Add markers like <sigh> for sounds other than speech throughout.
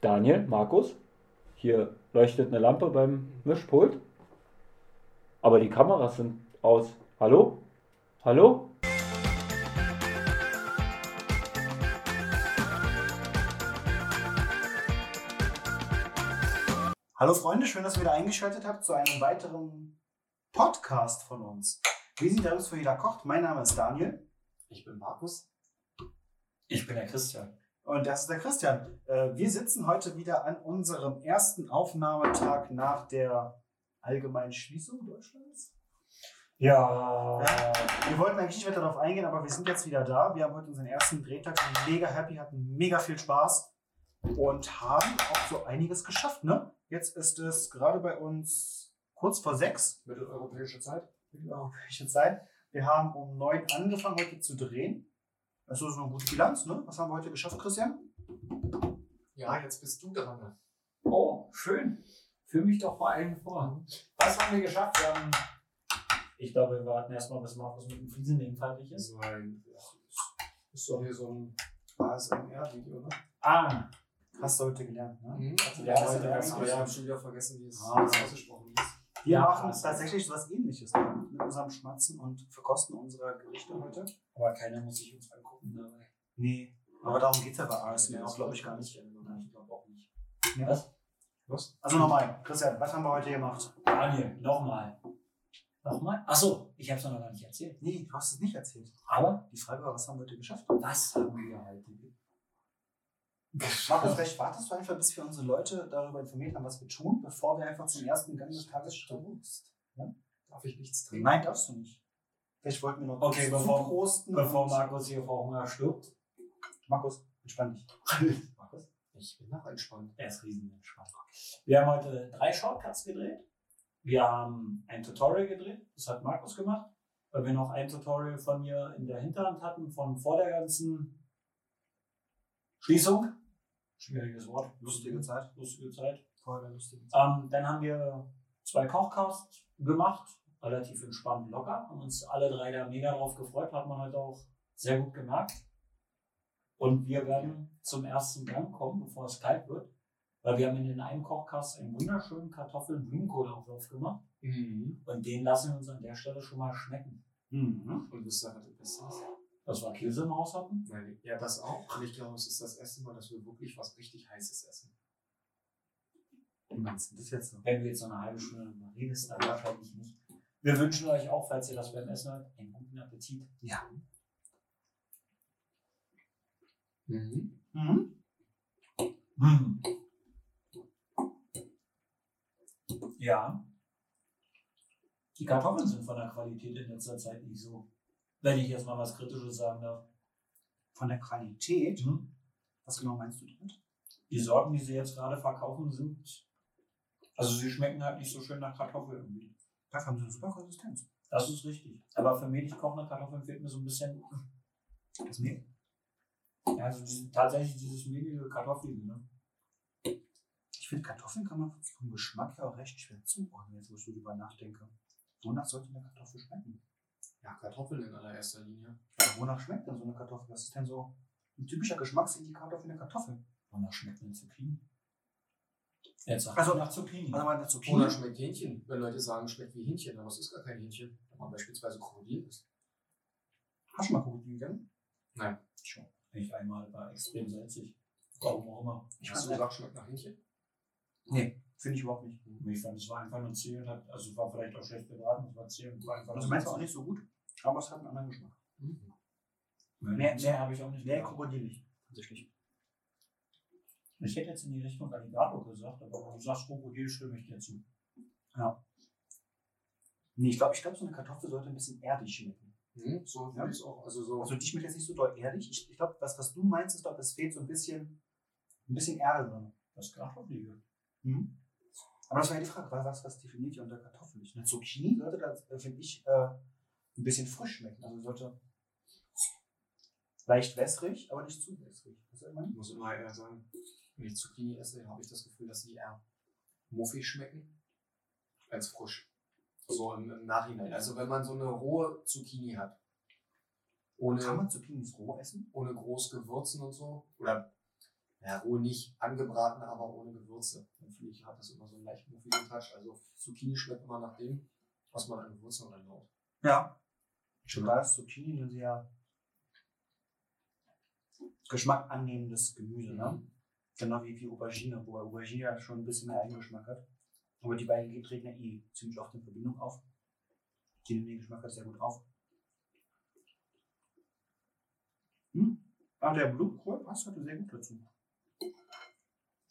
Daniel, Markus, hier leuchtet eine Lampe beim Mischpult. Aber die Kameras sind aus. Hallo? Hallo? Hallo Freunde, schön, dass ihr wieder eingeschaltet habt zu einem weiteren Podcast von uns. Wir sind der Lust für jeder kocht. Mein Name ist Daniel. Ich bin Markus. Ich bin der Christian. Und das ist der Christian. Äh, Wir sitzen heute wieder an unserem ersten Aufnahmetag nach der allgemeinen Schließung Deutschlands. Ja. Wir wollten eigentlich nicht weiter darauf eingehen, aber wir sind jetzt wieder da. Wir haben heute unseren ersten Drehtag, sind mega happy, hatten mega viel Spaß und haben auch so einiges geschafft. Ne? Jetzt ist es gerade bei uns kurz vor sechs. Mitteleuropäische Zeit. europäische Zeit. Wir haben um neun angefangen, heute zu drehen. Das ist so eine gute Bilanz, ne? Was haben wir heute geschafft, Christian? Ja, jetzt bist du dran. Oh, schön. Fühl mich doch vor allen vor. Was haben wir geschafft? Wir haben. Ich glaube, wir warten erstmal, bis Markus mit dem Fliesenlegen fertig ist. Nein, das ist, ist doch hier so ein ASMR-Video, ne? Ah, Hast du heute gelernt, ne? Mhm. Also, Ja, das heute ganz Aber ich habe schon wieder vergessen, wie es Ah. wie es ausgesprochen ist. Wir machen tatsächlich so was ähnliches ne? mit unserem Schmatzen und Verkosten unserer Gerichte heute. aber keiner muss sich uns angucken dabei. Nee. Aber darum geht es ja bei ASMR auch, glaube ich, gar nicht. Nein, ich glaube auch nicht. Ja. Was? Was? Also nochmal, Christian, was haben wir heute gemacht? Daniel, nochmal. Nochmal? Achso, ich habe es noch gar nicht erzählt. Nee, du hast es nicht erzählt. Aber Die Frage war, was haben wir heute geschafft? was haben wir heute Markus, vielleicht wartest du einfach, bis wir unsere Leute darüber informiert haben, was wir tun, bevor wir einfach zum ersten Gang des Tages starten. Darf ich nichts trinken? Nein, darfst du nicht. Vielleicht wollten wir noch Okay, bevor- zuprosten Bevor Markus hier vor Hunger stirbt. Markus, entspann dich. <laughs> Markus? Ich bin noch entspannt. Er ist riesen entspannt. Wir haben heute drei Shortcuts gedreht. Wir haben ein Tutorial gedreht. Das hat Markus gemacht. Weil wir noch ein Tutorial von mir in der Hinterhand hatten, von vor der ganzen Schließung. Schwieriges Wort. Lustige Zeit. Lustige Zeit. Vorher lustige Zeit. Ähm, dann haben wir zwei Kochcasts gemacht. Relativ entspannt locker. Haben uns alle drei da mega drauf gefreut. Hat man heute auch sehr gut gemerkt. Und wir werden zum ersten Gang kommen, bevor es kalt wird. Weil wir haben in den einen Kochkast einen wunderschönen Kartoffeln-Blumenkohlauflauf gemacht. Mhm. Und den lassen wir uns an der Stelle schon mal schmecken. Mhm. Und wisst ihr, was das ist? Dass wir Käse im Haus hatten. Nein, ja, das auch. Und ich glaube, es ist das erste Mal, dass wir wirklich was richtig Heißes essen. Wie meinst du das jetzt noch? Wenn du jetzt noch eine halbe Stunde darüber redest, dann wahrscheinlich nicht. Wir wünschen euch auch, falls ihr das beim Essen hört, einen guten Appetit. Ja. Mhm. Mhm. Hm. Ja. Die Kartoffeln sind von der Qualität in letzter Zeit nicht so. Wenn ich jetzt mal was Kritisches sagen darf. Von der Qualität, Hm? was genau meinst du damit? Die Sorten, die sie jetzt gerade verkaufen, sind. Also sie schmecken halt nicht so schön nach Kartoffel irgendwie. Dafür haben sie eine super Konsistenz. Das ist richtig. Aber für mich kochende Kartoffeln fehlt mir so ein bisschen. Das Mehl. Ja, also tatsächlich dieses mehlige Kartoffelige, ne? Ich finde, Kartoffeln kann man vom Geschmack her auch recht schwer zuordnen, jetzt wo ich so drüber nachdenke. Wonach sollte eine Kartoffel schmecken? Ja, Kartoffeln in allererster Linie. Ja, wonach schmeckt denn so eine Kartoffel? Was ist denn so ein typischer Geschmacksindikator für eine Kartoffel? Wonach schmeckt eine Zucchini? Jetzt Also- nach Zucchini. Also mal eine Oder Zucchini. schmeckt Hähnchen. Wenn Leute sagen, schmeckt wie Hähnchen, aber es ist gar kein Hähnchen. Wenn man beispielsweise Krokodil isst. Hast du mal Krokodil gegessen? Nein. Schon. Nicht einmal war extrem salzig. Warum auch immer. Ich Hast du gesagt, schmeckt nach Hähnchen? Nee, finde ich überhaupt nicht. Ich fand, es war einfach nur zäh und hat, also es war vielleicht auch schlecht gebraten, es war zäh und war einfach Also meins war auch nicht so gut, aber es hat einen anderen Geschmack. Mhm. Mehr, Mehr- mehr mehr- habe ich auch nicht Nee, gedacht. Krokodil nicht. Tatsächlich. Ich hätte jetzt in die Richtung Alligator gesagt, aber wenn du sagst Krokodil, stimme ich dir zu. Nee, ich glaube, ich glaub, so eine Kartoffel sollte ein bisschen erdig schmecken. Mhm. So Ja. ich auch. Also so. Also die schmeckt jetzt nicht so doll erdig. Ich, ich glaube, was, was du meinst, ist doch, es fehlt so ein bisschen, ein bisschen Erde drin. Das Kartoffelige. Mhm. Aber das war ja die Frage, was, was definiert ihr unter Kartoffel? Eine Zucchini sollte da, äh, finde ich, äh, ein bisschen frisch schmecken. Also sollte leicht wässrig, aber nicht zu wässrig. Was Ich muss immer eher sagen, wenn ich Zucchini esse, habe ich das Gefühl, dass sie eher muffig schmecken als frisch. So im, im Nachhinein. Also wenn man so eine rohe Zucchini hat, Kann ohne, man Zucchinis roh essen? ohne groß Gewürzen und so, oder ja, roh nicht angebraten, aber ohne Gewürze. Finde ich, hat das immer so einen leichten muffigen Touch. Also Zucchini schmeckt immer nach dem, was man an Gewürzen reinhaut. Ja. Schon da ist Zucchini ein sehr Geschmack annehmendes Gemüse, ne? Genau wie, wie Aubergine, wo Aubergine ja schon ein bisschen mehr Eigengeschmack hat. Aber die beiden treten ja eh ziemlich oft in Verbindung auf. Die nehmen den Geschmack halt sehr gut auf. Hm? Ah, der Blumenkohl passt heute sehr gut dazu.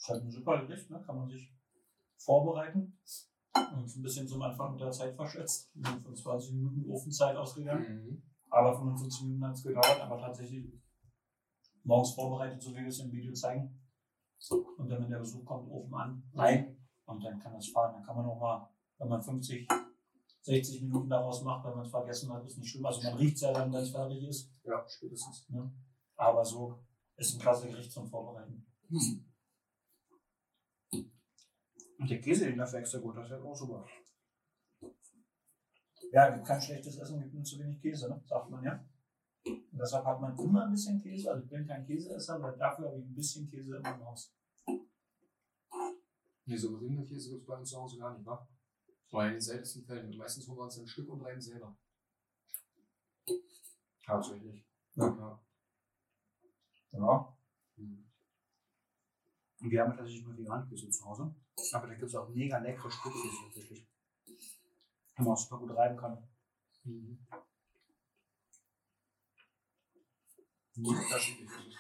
Ist halt ein super Gericht, ne? kann man sich vorbereiten. Und ein bisschen zum Anfang mit der Zeit verschätzt. Wir sind von 20 Minuten Ofenzeit ausgegangen. Mhm. Aber 55 Minuten hat es gedauert, aber tatsächlich morgens vorbereitet, so wie wir es im Video zeigen. Und dann, wenn der Besuch kommt, Ofen an, rein und dann kann das fahren. Dann kann man auch mal, wenn man 50, 60 Minuten daraus macht, wenn man es vergessen hat, ist nicht schlimm. Also man riecht es ja dann, wenn es fertig ist. Ja, spätestens. Ne? Aber so ist ein klasse Gericht zum Vorbereiten. Und der Käse, den dafür extra gut, das ist ja auch super. Ja, gibt kein schlechtes Essen, gibt nur zu wenig Käse, ne? sagt man ja. Und deshalb hat man immer ein bisschen Käse. Also ich bin kein Käseesser, aber dafür habe ich ein bisschen Käse immer im Haus. Nee, so geriebene Käse gibt es bei uns zu Hause gar nicht, wa? Oder in den seltensten Fällen. Meistens holen wir uns ein Stück und reiben selber. Tatsächlich. Ja. ja. Ja. Mhm. Und wir haben tatsächlich nur veganen Käse zu Hause. Aber da gibt es auch mega leckere Stückkäse tatsächlich. Die man auch super gut reiben kann. Mhm. Unterschiedlich ist es.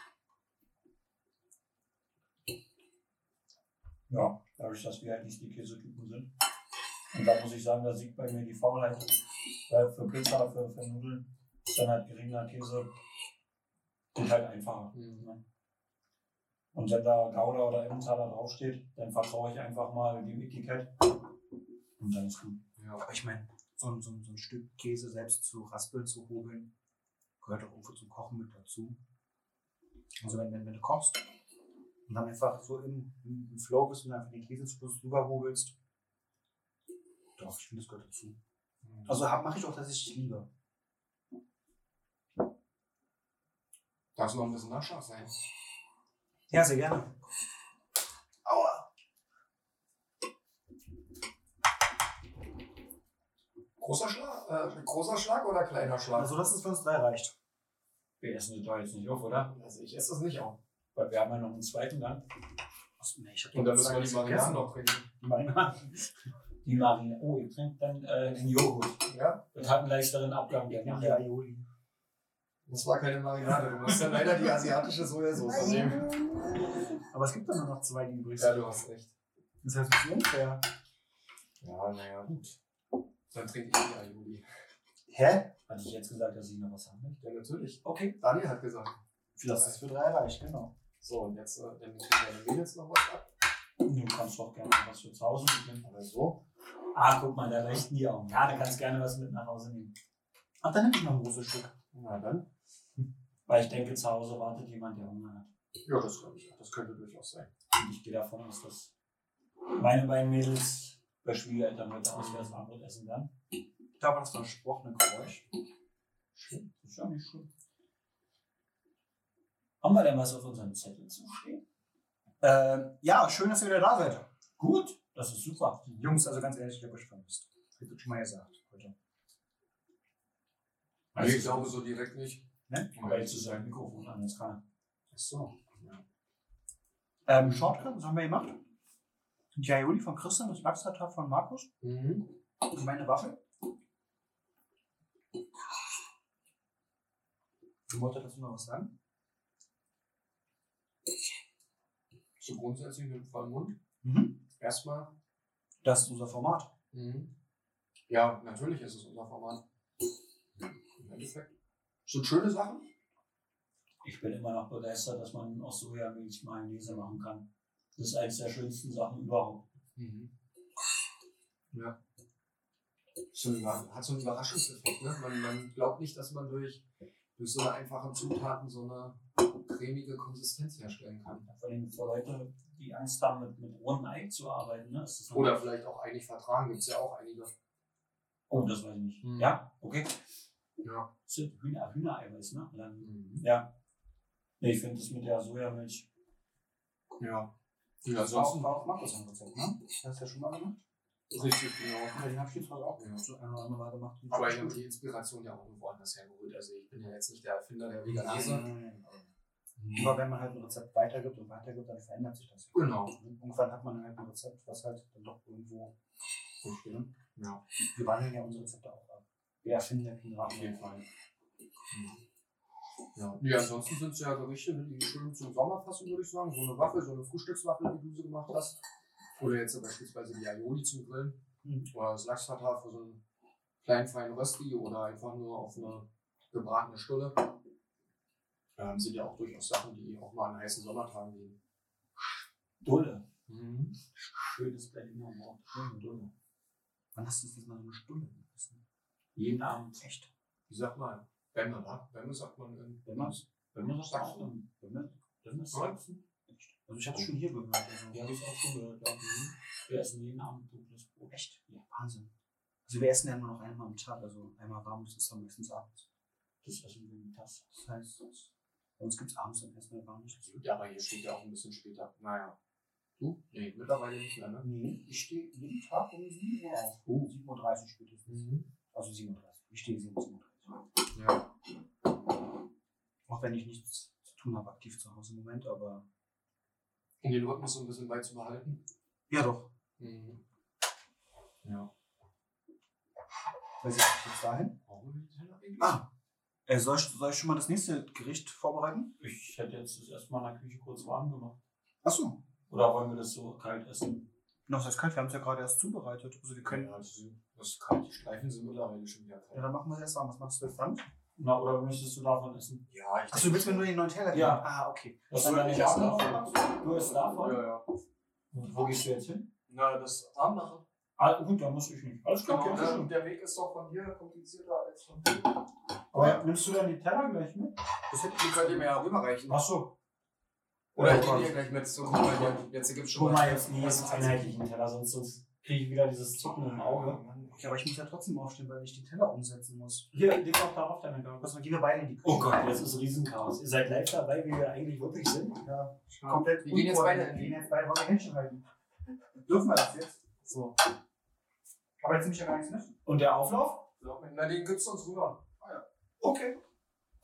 Ja, dadurch, dass wir halt nicht die Käsetypen sind. Und da muss ich sagen, da siegt bei mir die Faulheit. Weil für Pizza, für, für Nudeln ist dann halt geringer Käse und halt einfacher. Mhm. Und wenn da Gouda oder Emmentaler draufsteht, dann vertraue ich einfach mal dem Etikett. Und dann ist gut. Ja. Aber ich meine, so, ein- so, so ein Stück Käse selbst zu raspeln, zu hobeln, gehört auch irgendwo zum Kochen mit dazu. Also wenn, wenn, wenn du kochst und dann einfach so im, im, im Flow bist und einfach den Käse zu drüber hobelst, doch, ich finde, das gehört dazu. Also mache ich auch tatsächlich lieber. Darf es noch ein bisschen nachschlag sein? <laughs> Ja, sehr gerne. Aua! Großer Schlag, äh, großer Schlag oder kleiner Schlag? Also, dass es für uns drei reicht. Wir essen das doch jetzt nicht auf, oder? Also ich esse das nicht auf. Weil wir haben ja noch einen zweiten Gang. Was, nee, ich hab Und dann müssen wir die Marinaden gegessen. noch trinken. Die Marinaden. Die Marine. Oh, ihr trinkt dann äh, den Joghurt. Ja? Das hat einen leichteren Abgang. Der Ja, macht Aioli. Das war keine Marinade. Du musst dann leider die asiatische Sojasauce nehmen. Aber es gibt doch nur noch zwei, die übrig Ja, sind. du hast recht. Das heißt, es ist unfair. Ja, naja, gut. Dann trinke ich die Aioli. Hä? Hatte ich jetzt gesagt, dass ich noch was haben möchte? Ja, natürlich. Okay. Daniel hat gesagt. Das ist für drei reicht, genau. So, und jetzt, äh, dann kriegen deine Mädels noch was ab. Du kannst doch gerne was für zu Hause mitnehmen. Oder so. Ah, guck mal, da leuchten die Augen. Ja, du kannst gerne was mit nach Hause nehmen. Ach, dann nehme ich noch ein großes Stück. Na dann. Weil ich denke, zu Hause wartet jemand, der Hunger hat. Ja, das glaube ich. auch. Das könnte durchaus sein. Und ich gehe davon aus, dass meine beiden Mädels bei Schwiegereltern heute auswärts Abendbrot essen werden. Da war das versprochene Geräusch. Schön. Das ist ja nicht schlimm. Haben wir denn was auf unserem Zettel zu stehen? Ähm, ja, schön, dass ihr wieder da seid. Gut, das ist super. Jungs, also ganz ehrlich, ich habe euch vermisst. Hätte ich schon mal gesagt heute. Also ich glaube so direkt nicht. Ne? Aber jetzt ist ein Mikrofon an, jetzt kann er. Ach so. Ähm, Shortcut, was haben wir gemacht? Die Aioli von Christian, das Lachstartar von Markus. Mhm. Und meine Waffel. Du wolltest dazu noch was sagen? So grundsätzlich mit vollem Mund. Mhm. Erstmal. Das ist unser Format. Mhm. Ja, natürlich ist es unser Format. Im Endeffekt. Sind schöne Sachen. Ich bin immer noch begeistert, dass man aus Sojamilch Mayonnaise machen kann. Das ist eines der schönsten Sachen überhaupt. Mhm. Ja. So ein hat so einen Überraschungseffekt. Ne? Man, man glaubt nicht, dass man durch, durch so eine einfache Zutaten so eine cremige Konsistenz herstellen kann. Vor allem für Leute, die Angst haben, mit, mit rohem Ei zu arbeiten. Ne? Oder vielleicht auch einig vertragen, gibt es ja auch einige. Oh, das weiß ich nicht. Mhm. Ja, okay. Ja. Hühner, Hühnereiweiß, ne? Dann, Mhm. ja. Nee, ich finde das mit der Sojamilch Ja. Ja, Das war auch, ansonsten. war auch Markus ein Rezept, ne? Hast du ja schon mal gemacht? Richtig, genau. Ja, den jetzt mal auch Ja. so ein oder andere Mal gemacht. Aber ich habe die Inspiration ja auch irgendwo anders hergeholt. Also ich bin ja jetzt nicht der Erfinder der Veganese. Nein, aber- Aber wenn man halt ein Rezept weitergibt und weitergibt, dann verändert sich das. Genau. Irgendwann hat man halt ein Rezept, was halt dann doch irgendwo durchgeht. Ne? Ja. Wir wandeln ja unsere Rezepte auch ab. Wir erfinden ja kein Rad. Auf jeden Fall. Ja. ja, ansonsten sind es ja Gerichte, die schön zum Sommer passen, würde ich sagen. So eine Waffel, so eine Frühstückswaffel, wie du sie gemacht hast. Oder jetzt beispielsweise die Aioli zum Grillen. Mhm. Oder das Lachstartar für so einen kleinen feinen Rösti oder einfach nur auf eine gebratene Stulle. Ähm, sind ja auch durchaus Sachen, die auch mal an heißen Sommertagen gehen. Dulle. Mhm. Schönes Berliner Wort. Dulle. Wann hast du das mal so eine Stunde gegessen? Jeden Abend. Echt? Wie sagt man? Bämme, wa? Bämme sagt man in Wenn man Wenn man das Sachsen. auch dann. wenn man Wenn das Ja. Sachsen. Also ich hatte es schon hier gehört. Also. Ja, habe ich auch schon gehört. Ja. Wir essen jeden Abend dunkles Brot. Echt? Ja, Wahnsinn. Also wir essen ja nur noch einmal am Tag, also einmal warm, das ist dann meistens abends. Das essen wir mittags. Das heißt, bei uns gibt es abends dann erstmal gar nichts. Ja, aber hier steht ja auch ein bisschen später. Naja. Du? Nee, mittlerweile nicht mehr, ne? Nee, ich stehe jeden Tag um 7 Uhr auf. Oh. 7.30 Uhr spätestens. Mhm. Also 7.30 Uhr. Ich stehe 7.37 Uhr. Ja. Auch wenn ich nichts zu tun habe, aktiv zu Hause im Moment, aber. Um den Rhythmus so ein bisschen beizubehalten. Ja, doch. Mhm. Ja. Setzt sich jetzt dahin? Eigentlich? Ah. Äh, soll, ich, soll ich schon mal das nächste Gericht vorbereiten? Ich hätte jetzt das erstmal in der Küche kurz warm gemacht. Achso. Oder wollen wir das so kalt essen? Noch das kalt, wir haben es ja gerade erst zubereitet. Also wir können. Ja, ist, das ist kalt. Die Streifen sind mittlerweile schon wieder Ja, kalt. dann machen wir es erst warm. Was machst du jetzt dann? Na, oder möchtest du davon essen? Ja, ich Achso, du willst mir nur den neuen Teller geben? Ja. Ah, okay. Was soll ich nicht essen davon? Du isst davon? Ja, ja. Und Wo gehst du jetzt hin? Na, das machen. Ah, gut, dann muss ich nicht. Alles klar, Genau. Und der Weg ist doch von hier komplizierter als von hier. Aber nimmst du dann die Teller gleich mit? Das hätte die könnt ihr mir ja rüberreichen. Ach so. Oder ich nehme hier gleich mit. So, guck mal, jetzt gibt's schon Guck mal, jetzt nie jetzt einheitlichen Teller, sonst, sonst kriege ich wieder dieses Zucken im Auge. Ja, aber ich muss ja trotzdem aufstehen, weil ich die Teller umsetzen muss. Hier, leg doch darauf deine Gabel. Was, dann gehen wir beide in die Küche. Oh Gott, jetzt ist Riesenchaos. Ihr seid live dabei, wie wir eigentlich wirklich sind. Ja, komplett Wir gehen jetzt beide Wir gehen jetzt beide, wollen wir Händchen halten. Dürfen wir das jetzt? So. Aber jetzt nehme ich ja gar nichts mit. Und der Auflauf? Na, den gibt's uns rüber. Okay.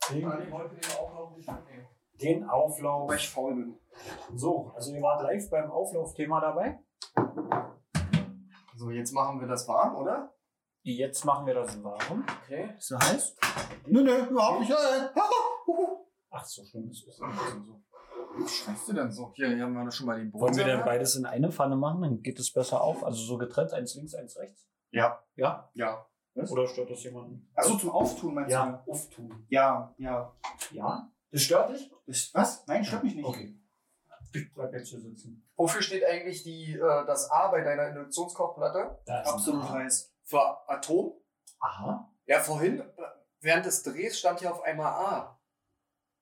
Ah, Den, ich wollte den auch noch nicht mitnehmen. den Auflauf. Weil ich faul bin. So, also ihr wart live beim Auflaufthema dabei. So, jetzt machen wir das warm, oder? Jetzt machen wir das warm. Okay. Ist so heiß? Nö, nö, überhaupt nicht. Ach, so schlimm ist es. Was schreibst du denn so? Hier, hier haben wir schon mal den Boden. Wollen wir denn beides in eine Pfanne machen? Dann geht es besser auf. Also so getrennt, eins links, eins rechts. Ja. Ja? Ja. Oder stört das jemanden? Achso, zum Auftun meinst Ja, auftun. du? Ja, ja. Ja? Das stört dich? Das, was? Nein, stört mich nicht. Okay. Hier sitzen. Wofür steht eigentlich die, äh, das A bei deiner Induktionskochplatte? Da ist ein Absolut A. heiß. Für Atom? Aha. Ja, vorhin, äh, während des Drehs stand hier auf einmal A.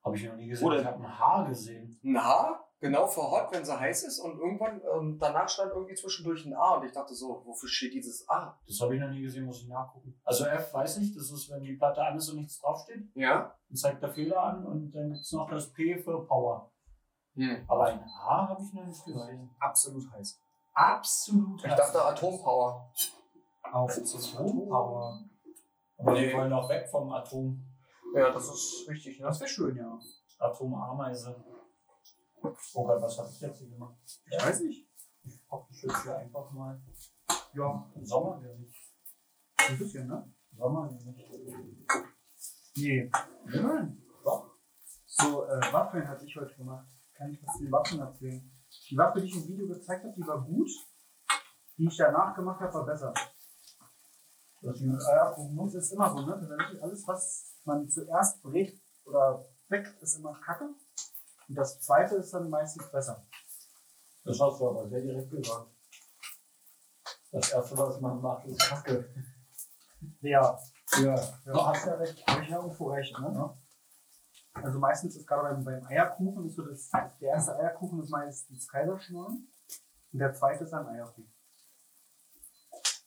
Habe ich noch nie gesehen. Oder- Ich habe ein Haar gesehen. Ein H, genau für Hot, wenn sie heiß ist. Und irgendwann, ähm, danach stand irgendwie zwischendurch ein A. Und ich dachte so, wofür steht dieses A? Das habe ich noch nie gesehen, muss ich nachgucken. Also F weiß ich, das ist, wenn die Platte an ist und nichts draufsteht, Ja? dann zeigt der Fehler an und dann gibt es noch das P für Power. Hm. Aber ein A habe ich noch nicht gesehen. Absolut heiß. Absolut. Ich dachte Atompower. Auf Atompower. Aber Nee. wir wollen auch weg vom Atom. Ja, das ist richtig, ne? Das wäre schön, ja. Atomameise. Oh Gott, was habe ich jetzt hier gemacht? Ich weiß nicht. Ich hoffe, ich jetzt hier einfach mal. Ja, Sommergericht. ein bisschen, ne? Sommergericht. Nee. Nein. Doch. So, äh, Waffeln hatte ich heute gemacht. Kann ich was zu den Waffeln erzählen? Die Waffe, die ich im Video gezeigt habe, die war gut. Die ich danach gemacht habe, war besser. Das muss ist immer so, ne? Alles, was man zuerst brät oder weckt, ist immer kacke. Und das zweite ist dann meistens besser. Das hast du aber sehr direkt gesagt. Das erste, was man macht, ist Kacke. Ja, Ja. ja hast ja recht. Habe ich ja irgendwo recht, ne? Also meistens ist gerade beim, beim Eierkuchen, ist so das, der erste Eierkuchen ist meistens Kaiserschmarrn und der zweite ist dann Eierkuchen.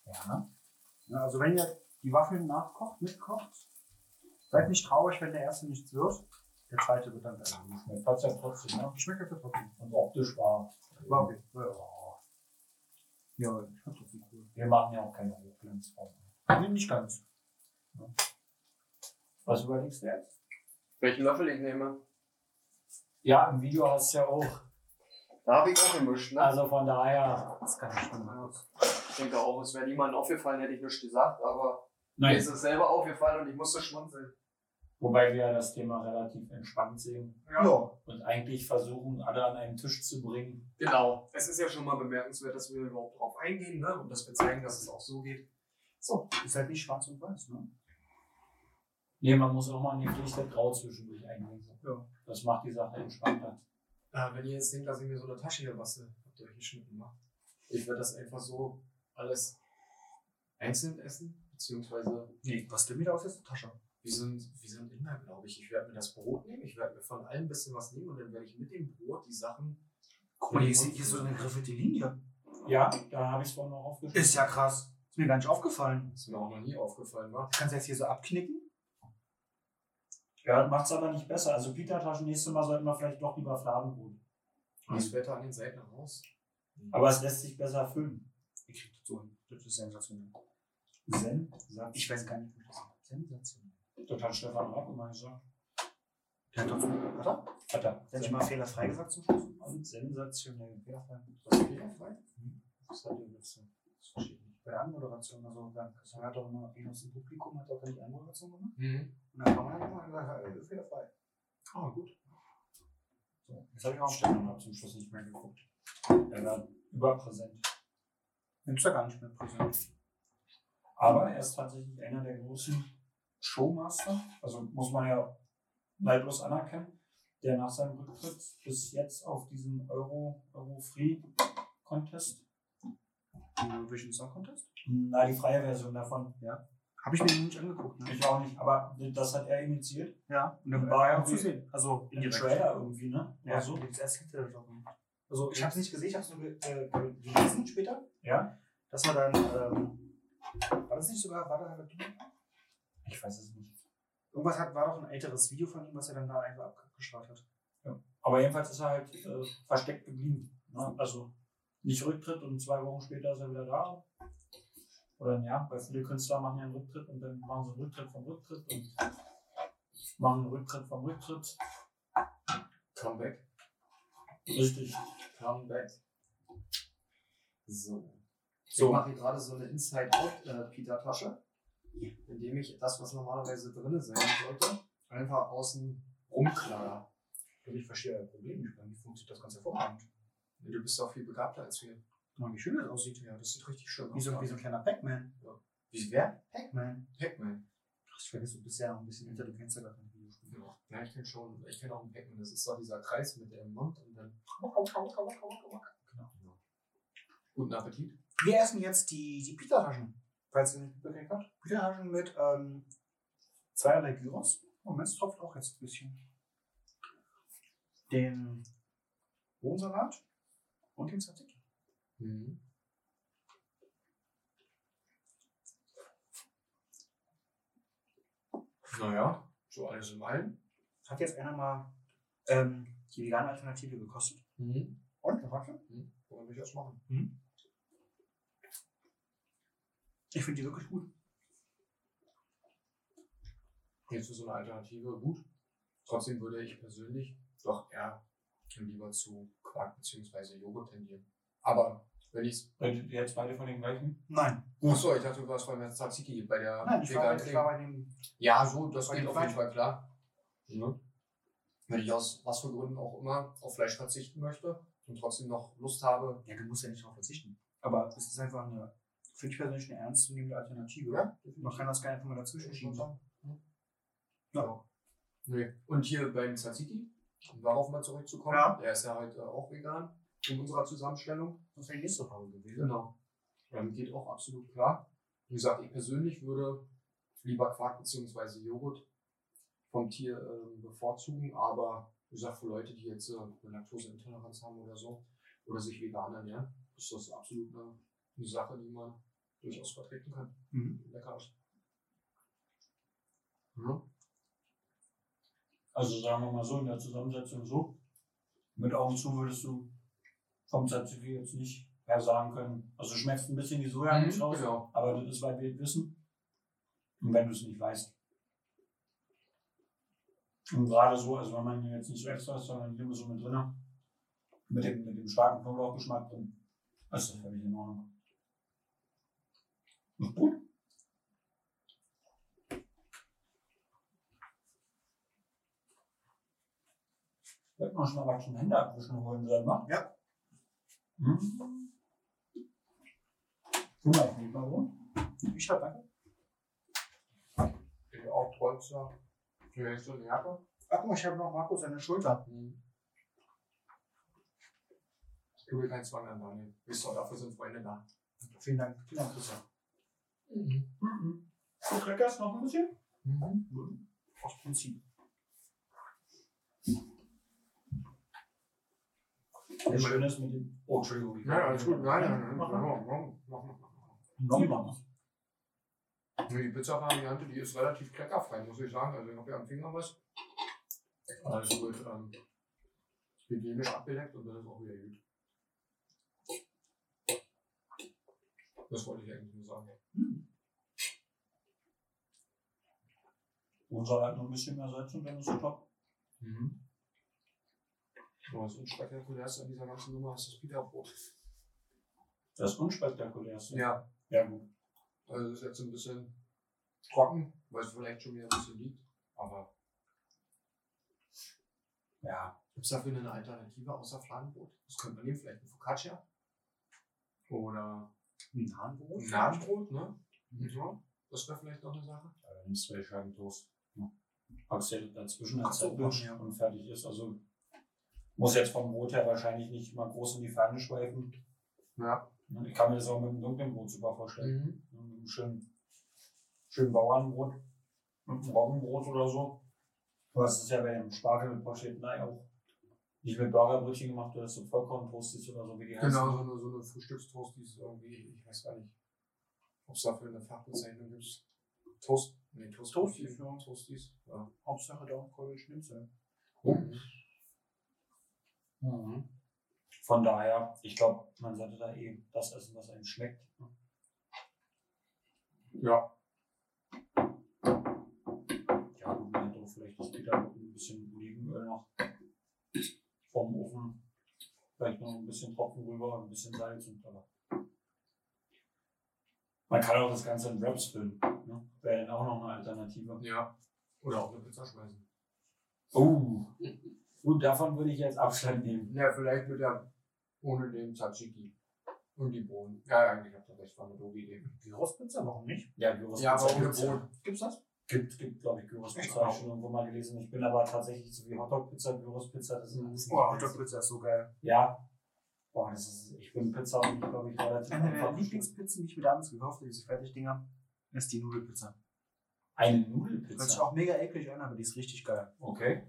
Ja. Ja, also wenn ihr die Waffeln nachkocht, mitkocht, seid nicht traurig, wenn der erste nichts wird. Der zweite wird dann besser. Schmeckt ja trotzdem, ne? Schmeckt ja trotzdem. Und optisch war. War okay. Ja, ich fand das cool. Wir machen ja auch keine Hochglanzform. Nee, nicht ganz. Was überlegst du jetzt? Welchen Löffel ich nehme? Ja, im Video hast du ja auch. Da habe ich auch gemischt, ne? Also von daher. Das kann ich schon mal aus. ich denke auch, es wäre niemandem aufgefallen, hätte ich nichts gesagt, aber mir Nein. ist es selber aufgefallen und ich musste schmunzeln. Wobei wir das Thema relativ entspannt sehen Ja. und eigentlich versuchen, alle an einen Tisch zu bringen. Genau. Es ist ja schon mal bemerkenswert, dass wir überhaupt drauf eingehen, ne? Und dass wir zeigen, dass es auch so geht. So. Ist halt nicht schwarz und weiß, ne? Nee, man muss auch mal in die Pflicht der Grau zwischendurch eingehen. Ja. Das macht die Sache entspannter. Äh, wenn ihr jetzt denkt, dass ich mir so eine Tasche hier bastel, habt ihr euch geschnitten gemacht. Ich werde das einfach so alles einzeln essen, beziehungsweise Nee, was du wieder aus ist, Tasche. wie so ein, wie so ein Inder, glaube ich. Ich werde mir das Brot nehmen, ich werde mir von allem ein bisschen was nehmen und dann werde ich mit dem Brot die Sachen. Guck mal, hier ist hier so eine griffelte Linie. Ja, da habe ich es vorhin noch aufgeschrieben. Ist ja krass. Ist mir gar nicht aufgefallen. Ist mir auch noch nie aufgefallen, war. Kannst du jetzt hier so abknicken? Ja, macht es aber nicht besser. Also Pita-Taschen, nächstes Mal sollten wir vielleicht doch lieber Fladenbrot. Das fällt an den Seiten raus. Aber es lässt sich besser füllen. Ich krieg das so hin. Das ist sensationell. Zen, Ich weiß gar nicht, wie das ist. Sensationell. Das hat Stefan Rapp immer gesagt. Der hat doch so. Hat er? Hat er. Hätte ich mal fehlerfrei gesagt zum Schluss? Und sensationell. Fehlerfrei. Das ist fehlerfrei. Das hat er jetzt so. Das verstehe ich nicht. Bei der Anmoderation, also dann Christian hat doch immer ihn aus dem Publikum, hat auch die Anmoderation gemacht. Mhm. Und dann kam er und gesagt, äh, fehlerfrei. Ah, gut. So, jetzt habe ich auch Stefan Rapp zum Schluss nicht mehr geguckt. Er war überpräsent. Nimmst du gar nicht mehr präsent. Aber er ist tatsächlich einer der großen Showmaster. Also muss man ja neidlos anerkennen, der nach seinem Rücktritt bis jetzt auf diesen Euro, Euro Free Contest, Eurovision Song Contest? na, die freie Version davon, ja. Habe ich mir nicht angeguckt, ne? Ich auch nicht, aber das hat er initiiert. Ja, und dann Ja, war er zu sehen. Also In dem. Trailer irgendwie, ne? Ja, so. Das doch. Also ich habe es nicht gesehen, ich habe es nur äh, ge- gelesen später. Ja? Das war dann, ähm, war das nicht sogar, war da Ich weiß es nicht. Irgendwas hat, war doch ein älteres Video von ihm, was er dann da einfach abgestrahlt hat. Aber jedenfalls ist er halt äh, versteckt geblieben. Ne? Also nicht Rücktritt und zwei Wochen später ist er wieder da. Oder ja, weil viele Künstler machen ja einen Rücktritt und dann machen sie einen Rücktritt vom Rücktritt und machen einen Rücktritt vom Rücktritt. Comeback. Richtig. Comeback. So. So. Ich mache hier gerade so eine Inside-Out-Pita-Tasche, indem ich das, was normalerweise drin sein sollte, einfach außen rumklarer. Und ich verstehe euer Problem nicht. Mir funktioniert das ganz hervorragend. Du bist auch viel begabter als wir. Guck mal, wie schön das aussieht. Ja, das sieht richtig schön Wie so, wie so ein kleiner Pac-Man. Ja. Wie wer? Pac-Man. Pac-Man. Ach, Ich vergesse, du bist ja noch ein bisschen älter, du kennst ja gar keine Videospiele. Ja, ja ich kenne schon. Ich kenne auch einen Pac-Man. Das ist doch dieser Kreis mit dem Mund und dann. Genau. Guten Appetit. Wir essen jetzt die, die Pita-Taschen. Falls ihr nicht mitgekriegt habt. Pita-Taschen mit ähm, zweierlei Gyros. Moment, es tropft auch jetzt ein bisschen. Den Bohnensalat und den Tzatziki. Mhm. Naja, so alles in allem. Hat jetzt einer mal ähm, die vegane Alternative gekostet. Mhm. Und, du? Mhm. Wollen wir durchaus machen. Ich finde die wirklich gut. Jetzt für so eine Alternative gut. Trotzdem würde ich persönlich doch eher lieber zu Quark bzw. Joghurt tendieren. Aber wenn ich Redet ihr jetzt beide von den gleichen? Nein. Achso, ich dachte, du warst beim Tzatziki bei der Nein, ich war, ich war bei dem. Ja, so, das geht auf jeden. Fall klar. Ne? Wenn ich aus was für Gründen auch immer auf Fleisch verzichten möchte und trotzdem noch Lust habe, Ja, du musst ja nicht darauf verzichten. Aber es ist einfach eine, finde ich persönlich, eine ernstzunehmende Alternative. Ja, Man kann das gar nicht mal dazwischen schieben. sagen. Ja. Nee. Und hier beim Tzatziki, um darauf mal zurückzukommen, Ja. der ist ja heute auch vegan in unserer Zusammenstellung. Das wäre die nächste Frage gewesen. Genau. Ähm, geht auch absolut klar. Wie gesagt, ich persönlich würde lieber Quark bzw. Joghurt vom Tier ähm, bevorzugen, aber wie gesagt, für Leute, die jetzt äh, eine Laktoseintoleranz haben oder so, oder sich vegan ernähren, ist das absolut eine, eine Sache, die man durchaus vertreten kann. Mhm. Lecker aus. Ja. Also sagen wir mal so, in der Zusammensetzung so. Mit Augen zu würdest du vom Tzatziki jetzt nicht mehr sagen können. Also schmeckst ein bisschen die Sojamilch raus, Genau. aber das ist, weil wir es wissen. Und wenn du es nicht weißt. Und gerade so, also wenn man hier jetzt nicht so extra ist, sondern hier so mit drin, mit dem, mit dem starken Knoblauchgeschmack drin, ist das völlig in Ordnung. Ist gut. Wird man schon mal zum Hände abwischen holen selber? Ja. Hm. Guck mal, ich nehme mal rum. Ich hab danke. Ich auch Polster. Vielleicht so eine Jacke. Ach guck mal, ich habe noch Markus an der Schulter. Mhm. Du willst keinen Zwang an Daniel. Wisst ihr, dafür sind Freunde da. Vielen Dank. Vielen Dank, Christian. Mhm. Mhm. Du Crackers noch ein bisschen? Mhm. Aus Prinzip. Das Schöne ist mit dem. Oh, Entschuldigung. Ja, alles gut. Nein, nein, nein. Mach Mach mal. mal, mach mal, mach mal. Nochmal. Nee, Die Pizza-Variante, die ist relativ kleckerfrei, muss ich sagen. Also ich habe ja am Finger was. Alles wird ähm, hygienisch abgedeckt und dann ist auch wieder gut. Das wollte ich eigentlich nur sagen. Unser hat noch ein bisschen mehr Salz und dann ist es top. Mhm. Was unspektakulärste an dieser ganzen Nummer ist das Pita-Brot. Das unspektakulärste. Ja. Ja, gut. Also das ist jetzt ein bisschen trocken, weil es vielleicht schon wieder ein bisschen liegt. Aber Ja. gibt es dafür eine Alternative außer Fladenbrot? Was könnte man nehmen? Vielleicht ein Focaccia? Oder Ein Nahenbrot? ein Nahenbrot, ne? Ja. Das wäre vielleicht noch eine Sache. Da nimmst zwei Scheiben Toast. Ja. Packst dir dazwischen ja. und fertig ist. Also muss jetzt vom Brot her wahrscheinlich nicht mal groß in die Ferne schweifen. Ja. Ich kann mir das auch mit einem dunklen Brot super vorstellen. Mhm. Mit einem schönen, schönen Bauernbrot. Mit einem Roggenbrot oder so. Du hast es ja bei dem Spargel mit Pochettnei auch nicht mit Burgerbrötchen gemacht, du hast so Vollkorntoasties oder so, wie die heißen. Genau, so eine, so eine Frühstückstoast, die ist irgendwie, ich weiß gar nicht, ob es dafür eine Fachbezeichnung gibt. Toast, nee, Toast, Toasties. Toasties, ja. Hauptsache da College Schnitzel. Mhm. Mhm. Von daher, ich glaube, man sollte da eh das essen, was einem schmeckt. Ja. Ja, gut, man hätte auch vielleicht das Pita mit ein bisschen Olivenöl noch vom Ofen. Vielleicht noch ein bisschen Tropfen rüber, ein bisschen Salz und aber. Man kann auch das Ganze in Wraps füllen. Ne? Wäre dann auch noch eine Alternative. Ja. Oder auch eine Pizza schmeißen. Oh, gut, davon würde ich jetzt Abstand nehmen. Ja, vielleicht mit der, ohne den Tzatziki. Und die Bohnen. Ja, eigentlich habt ihr recht, war eine doofe Idee. Gyrospizza, warum nicht? Ja, Gyros Ja, aber ohne. Bohnen. Gibt's das? Gibt, gibt glaube ich, Gyros Echt? Pizza, habe ich schon irgendwo mal gelesen. Ich bin aber tatsächlich so wie Hotdog Pizza, Gyros Pizza, das ist alles Boah. Hotdog-Pizza ist so geil. Ja. Boah, das ist, ich bin Pizza und glaube ich relativ Eine der. Lieblingspizzen, die ich mir damals gekauft habe, diese Fertigdinger, ist die Nudelpizza. Eine Hört sich Nudelpizza. auch mega eklig an, aber die ist richtig geil. Okay.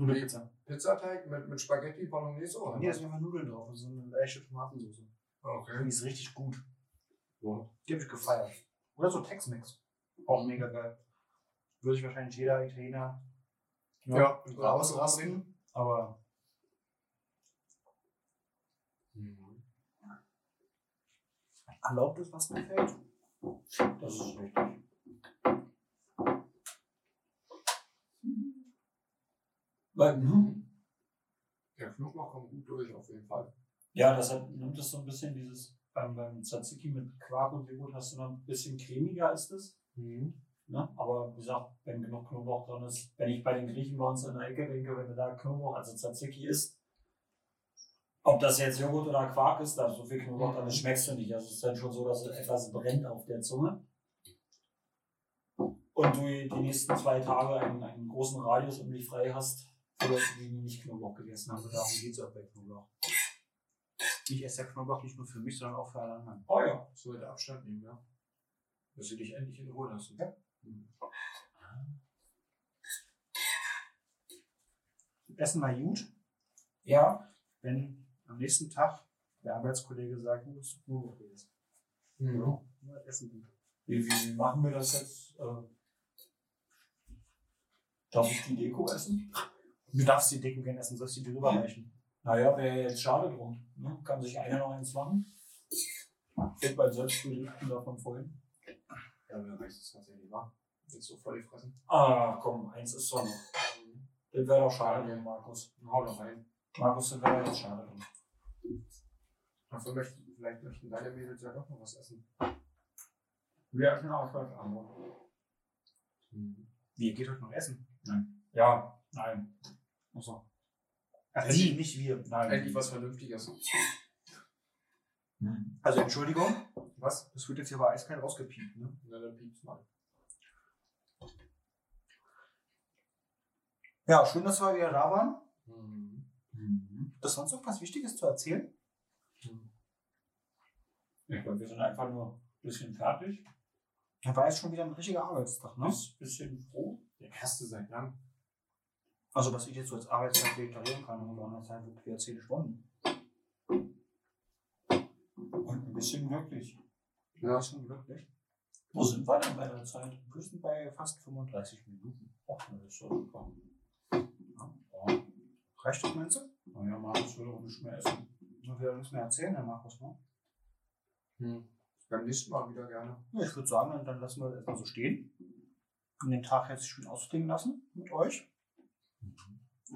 Nudelpizza. Pizzateig mit, mit Spaghetti Bolognese oder Nee, da sind einfach Nudeln drauf. Ist so eine echte Tomatensauce. Okay. Die ist richtig gut. Ja. Die habe ich gefeiert. Oder so Tex-Mex. Auch mega geil. Würde ich wahrscheinlich jeder Italiener Ja, ausrasten. Aber Mhm. erlaubt es, was mir fällt. Das ist richtig. Weil, hm, Der Knoblauch kommt gut durch, auf jeden Fall. ja, das hat, nimmt es so ein bisschen dieses, beim, beim Tzatziki mit Quark und Joghurt hast du noch ein bisschen cremiger ist es. Mhm. Ne? Aber wie gesagt, wenn genug Knoblauch drin ist, wenn ich bei den Griechen bei uns in der Ecke denke, wenn du da Knoblauch, also Tzatziki isst, ob das jetzt Joghurt oder Quark ist, da ist so viel Knoblauch drin, das schmeckst du nicht. Also es ist dann schon so, dass es etwas brennt auf der Zunge. Und du die nächsten zwei Tage einen, einen großen Radius um dich frei hast, für Leute, die nicht Knoblauch gegessen haben. darum geht es auch bei Knoblauch. Ich esse ja Knoblauch nicht nur für mich, sondern auch für alle anderen. Oh ja. Sollte Abstand nehmen, ja. Dass sie dich endlich in Ruhe lassen. Ja. Mhm. Essen mal gut, Ja, wenn am nächsten Tag der Arbeitskollege sagt, du musst Knoblauch essen. Mhm. Nur Essen gut. wie, wie machen wir das jetzt? Äh, Darf ich die Deko essen? Du darfst die Deko gerne essen, sollst du die drüber reichen. Naja, wäre jetzt schade drum. Ne? Kann sich einer noch eins machen? Geht bei Selbstberichten davon vorhin. Ja, mir reicht es tatsächlich, wa? Jetzt so voll gefressen. Ah, komm, eins ist doch noch. Das wäre doch schade drum, Markus. Hau noch rein. Markus, das wäre jetzt schade drum. Dafür möchten, vielleicht möchten deine Mädels ja doch noch was essen. Wir essen auch was anderes. Wie, ihr geht heute noch essen? Ja, nein. Achso. Ach, die, nicht wir. Nein. Endlich was Vernünftiges. Hm. Also Entschuldigung, Was? das wird jetzt hier aber eiskalt rausgepiept, ne? Na, dann piepst mal. Ja, schön, dass wir wieder da waren. Mhm. Mhm. Gibt es sonst noch was Wichtiges zu erzählen? Ich glaube, wir sind einfach nur ein bisschen fertig. Ja, war jetzt schon wieder ein richtiger Arbeitstag, ne? Ein bisschen froh. Der erste seit langem. Also, was ich jetzt so als Arbeitszeit deklarieren kann, und an der Zeit wirklich wieder 10 Stunden. Und ein bisschen glücklich. Ja, ist schon glücklich. Wo sind wir denn bei der Zeit? Wir sind bei fast 35 Minuten. Ach, das ist doch super. Ja. Reicht das, meinst du? Naja, Markus will auch nicht mehr essen. Ich will nichts mehr erzählen, Herr Markus, ne? Hm. Beim nächsten Mal wieder gerne. Ja, ich würde sagen, dann, dann lassen wir das erstmal so stehen. Und den Tag jetzt schön ausklingen lassen mit euch.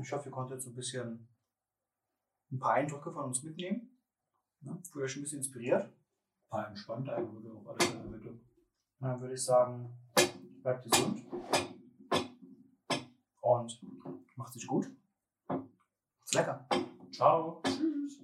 Ich hoffe, ihr konntet so ein bisschen ein paar Eindrücke von uns mitnehmen. Ne? Fühlt euch ein bisschen inspiriert. Ein paar entspannte Eindrücke auf alle Fälle, bitte. Und dann würde ich sagen, bleibt gesund. Und macht sich gut. Macht's lecker. Ciao. Tschüss.